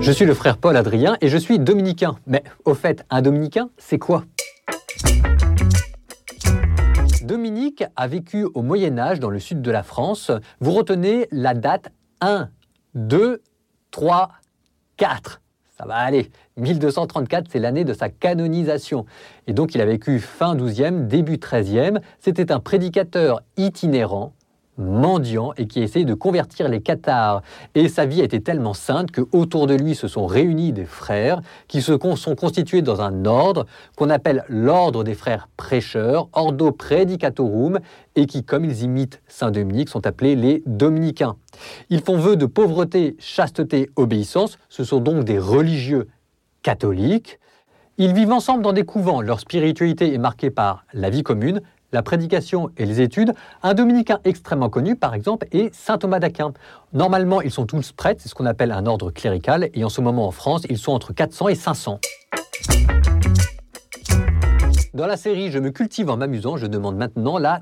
Je suis le frère Paul Adrien et je suis dominicain. Mais au fait, un dominicain, c'est quoi? Dominique a vécu au Moyen Âge dans le sud de la France. Vous retenez la date 1, 2, 3, 4. Ça va aller. 1234, c'est l'année de sa canonisation. Et donc il a vécu fin 12e, début 13e. C'était un prédicateur itinérant mendiant et qui essayait de convertir les cathares. Et sa vie était tellement sainte que autour de lui se sont réunis des frères qui se sont constitués dans un ordre qu'on appelle l'ordre des frères prêcheurs, Ordo Predicatorum, et qui, comme ils imitent Saint Dominique, sont appelés les dominicains. Ils font vœu de pauvreté, chasteté, obéissance. Ce sont donc des religieux catholiques. Ils vivent ensemble dans des couvents. Leur spiritualité est marquée par la vie commune, la prédication et les études, un dominicain extrêmement connu, par exemple, est saint Thomas d'Aquin. Normalement, ils sont tous prêtres, c'est ce qu'on appelle un ordre clérical, et en ce moment en France, ils sont entre 400 et 500. Dans la série Je me cultive en m'amusant, je demande maintenant la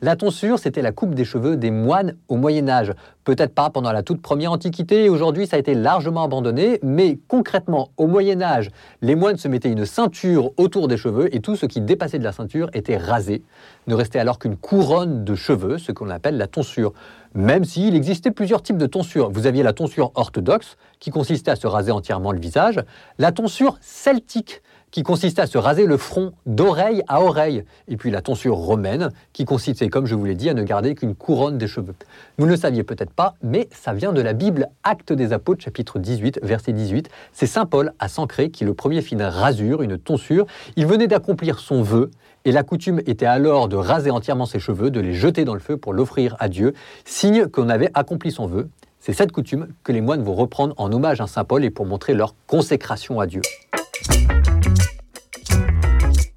La tonsure, c'était la coupe des cheveux des moines au Moyen Âge. Peut-être pas pendant la toute première Antiquité, aujourd'hui ça a été largement abandonné, mais concrètement, au Moyen Âge, les moines se mettaient une ceinture autour des cheveux et tout ce qui dépassait de la ceinture était rasé. Ne restait alors qu'une couronne de cheveux, ce qu'on appelle la tonsure. Même s'il existait plusieurs types de tonsure. Vous aviez la tonsure orthodoxe, qui consistait à se raser entièrement le visage, la tonsure celtique, qui consistait à se raser le front d'oreille à oreille, et puis la tonsure romaine, qui consistait, comme je vous l'ai dit, à ne garder qu'une couronne des cheveux. Vous ne le saviez peut-être pas, mais ça vient de la Bible, Acte des Apôtres, chapitre 18, verset 18. C'est Saint Paul à Sancré qui le premier fit une rasure, une tonsure. Il venait d'accomplir son vœu, et la coutume était alors de raser entièrement ses cheveux, de les jeter dans le feu pour l'offrir à Dieu, signe qu'on avait accompli son vœu. C'est cette coutume que les moines vont reprendre en hommage à Saint Paul et pour montrer leur consécration à Dieu.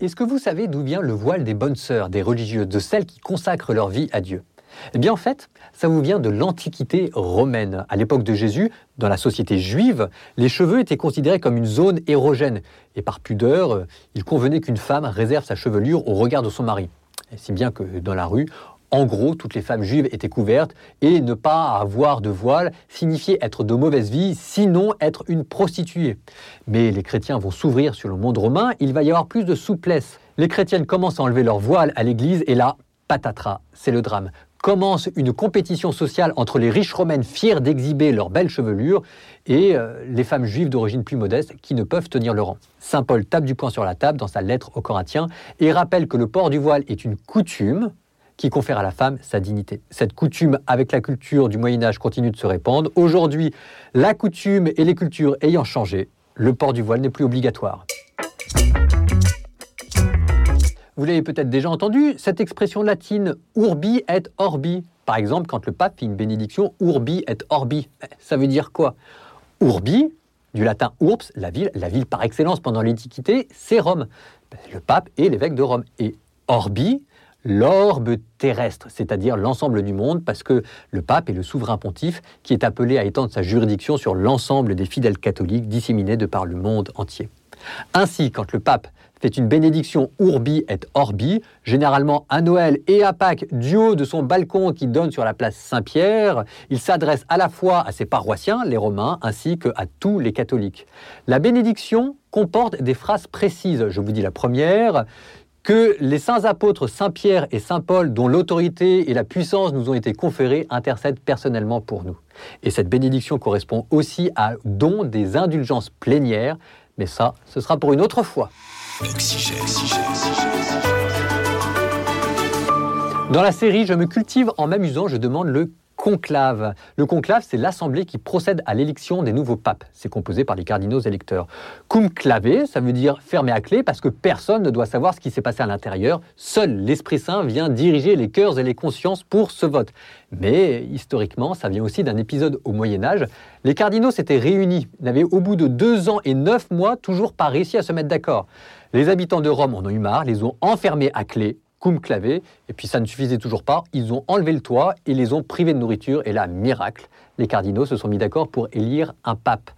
Est-ce que vous savez d'où vient le voile des bonnes sœurs, des religieuses, de celles qui consacrent leur vie à Dieu? Eh bien, en fait, ça vous vient de l'Antiquité romaine. À l'époque de Jésus, dans la société juive, les cheveux étaient considérés comme une zone érogène. Et par pudeur, il convenait qu'une femme réserve sa chevelure au regard de son mari. si bien que dans la rue, en gros, toutes les femmes juives étaient couvertes et ne pas avoir de voile signifiait être de mauvaise vie, sinon être une prostituée. Mais les chrétiens vont s'ouvrir sur le monde romain, il va y avoir plus de souplesse. Les chrétiennes commencent à enlever leur voile à l'église et là, patatras, c'est le drame. Commence une compétition sociale entre les riches romaines fières d'exhiber leur belle chevelure et euh, les femmes juives d'origine plus modeste qui ne peuvent tenir le rang. Saint Paul tape du poing sur la table dans sa lettre aux Corinthiens et rappelle que le port du voile est une coutume, qui confère à la femme sa dignité. Cette coutume avec la culture du Moyen Âge continue de se répandre. Aujourd'hui, la coutume et les cultures ayant changé, le port du voile n'est plus obligatoire. Vous l'avez peut-être déjà entendu, cette expression latine urbi et orbi. Par exemple, quand le pape fait une bénédiction urbi et orbi, ça veut dire quoi? Urbi, du latin urbs, la ville, la ville par excellence pendant l'Antiquité, c'est Rome. Le pape est l'évêque de Rome. Et orbi, l'orbe terrestre, c'est-à-dire l'ensemble du monde, parce que le pape est le souverain pontife qui est appelé à étendre sa juridiction sur l'ensemble des fidèles catholiques disséminés de par le monde entier. Ainsi, quand le pape fait une bénédiction urbi et orbi, généralement à Noël et à Pâques, du haut de son balcon qui donne sur la place Saint-Pierre, il s'adresse à la fois à ses paroissiens, les Romains, ainsi qu'à tous les catholiques. La bénédiction comporte des phrases précises. Je vous dis la première que les saints apôtres Saint Pierre et Saint Paul, dont l'autorité et la puissance nous ont été conférées, intercèdent personnellement pour nous. Et cette bénédiction correspond aussi à don des indulgences plénières, mais ça, ce sera pour une autre fois. Dans la série Je me cultive en m'amusant, je demande le Le conclave, c'est l'assemblée qui procède à l'élection des nouveaux papes. C'est composé par les cardinaux électeurs. Cum clave, ça veut dire fermé à clé parce que personne ne doit savoir ce qui s'est passé à l'intérieur. Seul l'Esprit Saint vient diriger les cœurs et les consciences pour ce vote. Mais historiquement, ça vient aussi d'un épisode au Moyen Âge. Les cardinaux s'étaient réunis, n'avaient au bout de deux ans et neuf mois toujours pas réussi à se mettre d'accord. Les habitants de Rome en ont eu marre, les ont enfermés à clé clavé. Et puis ça ne suffisait toujours pas. Ils ont enlevé le toit et les ont privés de nourriture. Et là, miracle, les cardinaux se sont mis d'accord pour élire un pape.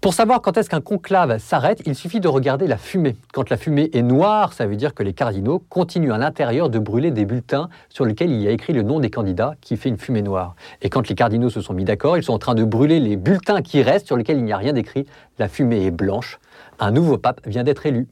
Pour savoir quand est-ce qu'un conclave s'arrête, il suffit de regarder la fumée. Quand la fumée est noire, ça veut dire que les cardinaux continuent à l'intérieur de brûler des bulletins sur lesquels il y a écrit le nom des candidats qui fait une fumée noire. Et quand les cardinaux se sont mis d'accord, ils sont en train de brûler les bulletins qui restent sur lesquels il n'y a rien d'écrit. La fumée est blanche. Un nouveau pape vient d'être élu.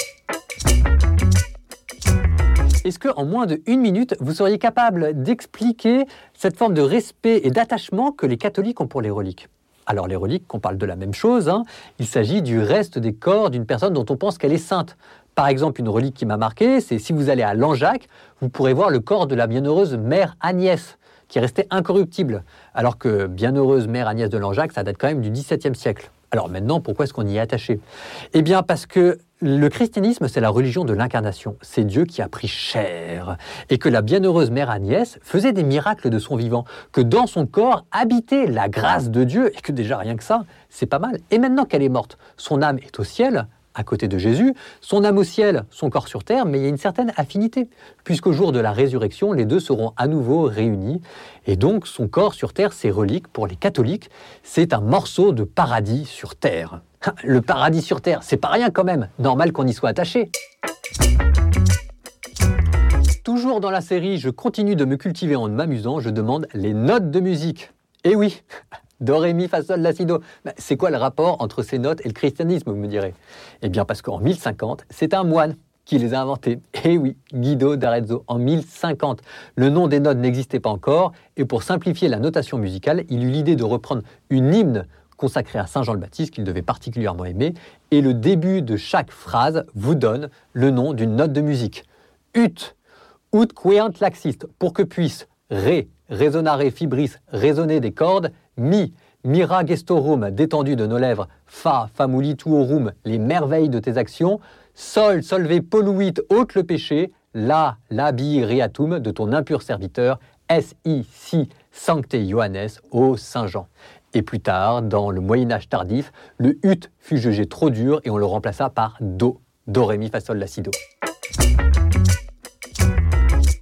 Est-ce qu'en moins de une minute, vous seriez capable d'expliquer cette forme de respect et d'attachement que les catholiques ont pour les reliques? Alors les reliques, on parle de la même chose, hein. il s'agit du reste des corps d'une personne dont on pense qu'elle est sainte. Par exemple, une relique qui m'a marqué, c'est si vous allez à Langeac, vous pourrez voir le corps de la bienheureuse mère Agnès, qui est restée incorruptible, alors que bienheureuse mère Agnès de Langeac, ça date quand même du XVIIe siècle. Alors maintenant, pourquoi est-ce qu'on y est attaché? Eh bien parce que le christianisme, c'est la religion de l'incarnation. C'est Dieu qui a pris chair. Et que la bienheureuse mère Agnès faisait des miracles de son vivant. Que dans son corps habitait la grâce de Dieu. Et que déjà rien que ça, c'est pas mal. Et maintenant qu'elle est morte, son âme est au ciel à côté de Jésus, son âme au ciel, son corps sur terre, mais il y a une certaine affinité, puisqu'au jour de la résurrection, les deux seront à nouveau réunis. Et donc son corps sur terre, ses reliques, pour les catholiques, c'est un morceau de paradis sur terre. Le paradis sur terre, c'est pas rien quand même, normal qu'on y soit attaché. Toujours dans la série, je continue de me cultiver en m'amusant, je demande les notes de musique. Eh oui, Do, ré, mi, fa, sol, la, si, do. C'est quoi le rapport entre ces notes et le christianisme, vous me direz? Eh bien, parce qu'en 1050, c'est un moine qui les a inventées. Eh oui, Guido d'Arezzo, en 1050. Le nom des notes n'existait pas encore, et pour simplifier la notation musicale, il eut l'idée de reprendre une hymne consacrée à Saint Jean le Baptiste qu'il devait particulièrement aimer, et le début de chaque phrase vous donne le nom d'une note de musique. Ut, ut queant laxiste, pour que puisse ré, résonare fibris, résonner des cordes, mi, mira gestorum, détendu de nos lèvres, fa, famuli tuorum, les merveilles de tes actions, sol, solve poluit, ôte le péché, la, labi riatum, de ton impur serviteur, si, si, sancte Johannes, ô Saint Jean. Et plus tard, dans le Moyen Âge tardif, le ut fut jugé trop dur et on le remplaça par do, do, ré, fa, sol, la, si, do.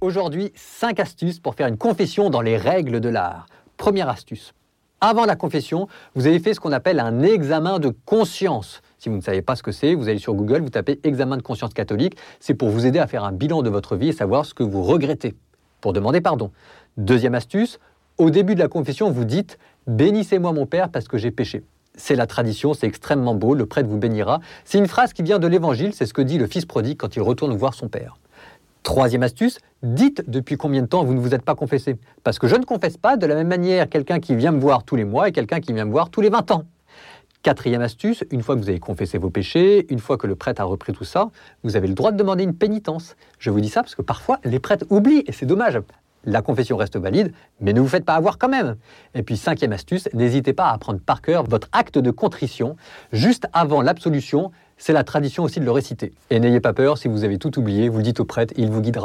Aujourd'hui, 5 astuces pour faire une confession dans les règles de l'art. Première astuce, avant la confession, vous avez fait ce qu'on appelle un examen de conscience. Si vous ne savez pas ce que c'est, vous allez sur Google, vous tapez examen de conscience catholique. C'est pour vous aider à faire un bilan de votre vie et savoir ce que vous regrettez, pour demander pardon. Deuxième astuce, au début de la confession, vous dites Bénissez-moi mon Père parce que j'ai péché. C'est la tradition, c'est extrêmement beau, le prêtre vous bénira. C'est une phrase qui vient de l'Évangile, c'est ce que dit le Fils prodigue quand il retourne voir son Père. Troisième astuce, dites depuis combien de temps vous ne vous êtes pas confessé. Parce que je ne confesse pas de la même manière quelqu'un qui vient me voir tous les mois et quelqu'un qui vient me voir tous les 20 ans. Quatrième astuce, une fois que vous avez confessé vos péchés, une fois que le prêtre a repris tout ça, vous avez le droit de demander une pénitence. Je vous dis ça parce que parfois les prêtres oublient et c'est dommage. La confession reste valide, mais ne vous faites pas avoir quand même. Et puis cinquième astuce, n'hésitez pas à prendre par cœur votre acte de contrition juste avant l'absolution c'est la tradition aussi de le réciter. Et n'ayez pas peur, si vous avez tout oublié, vous le dites au prêtre, il vous guidera.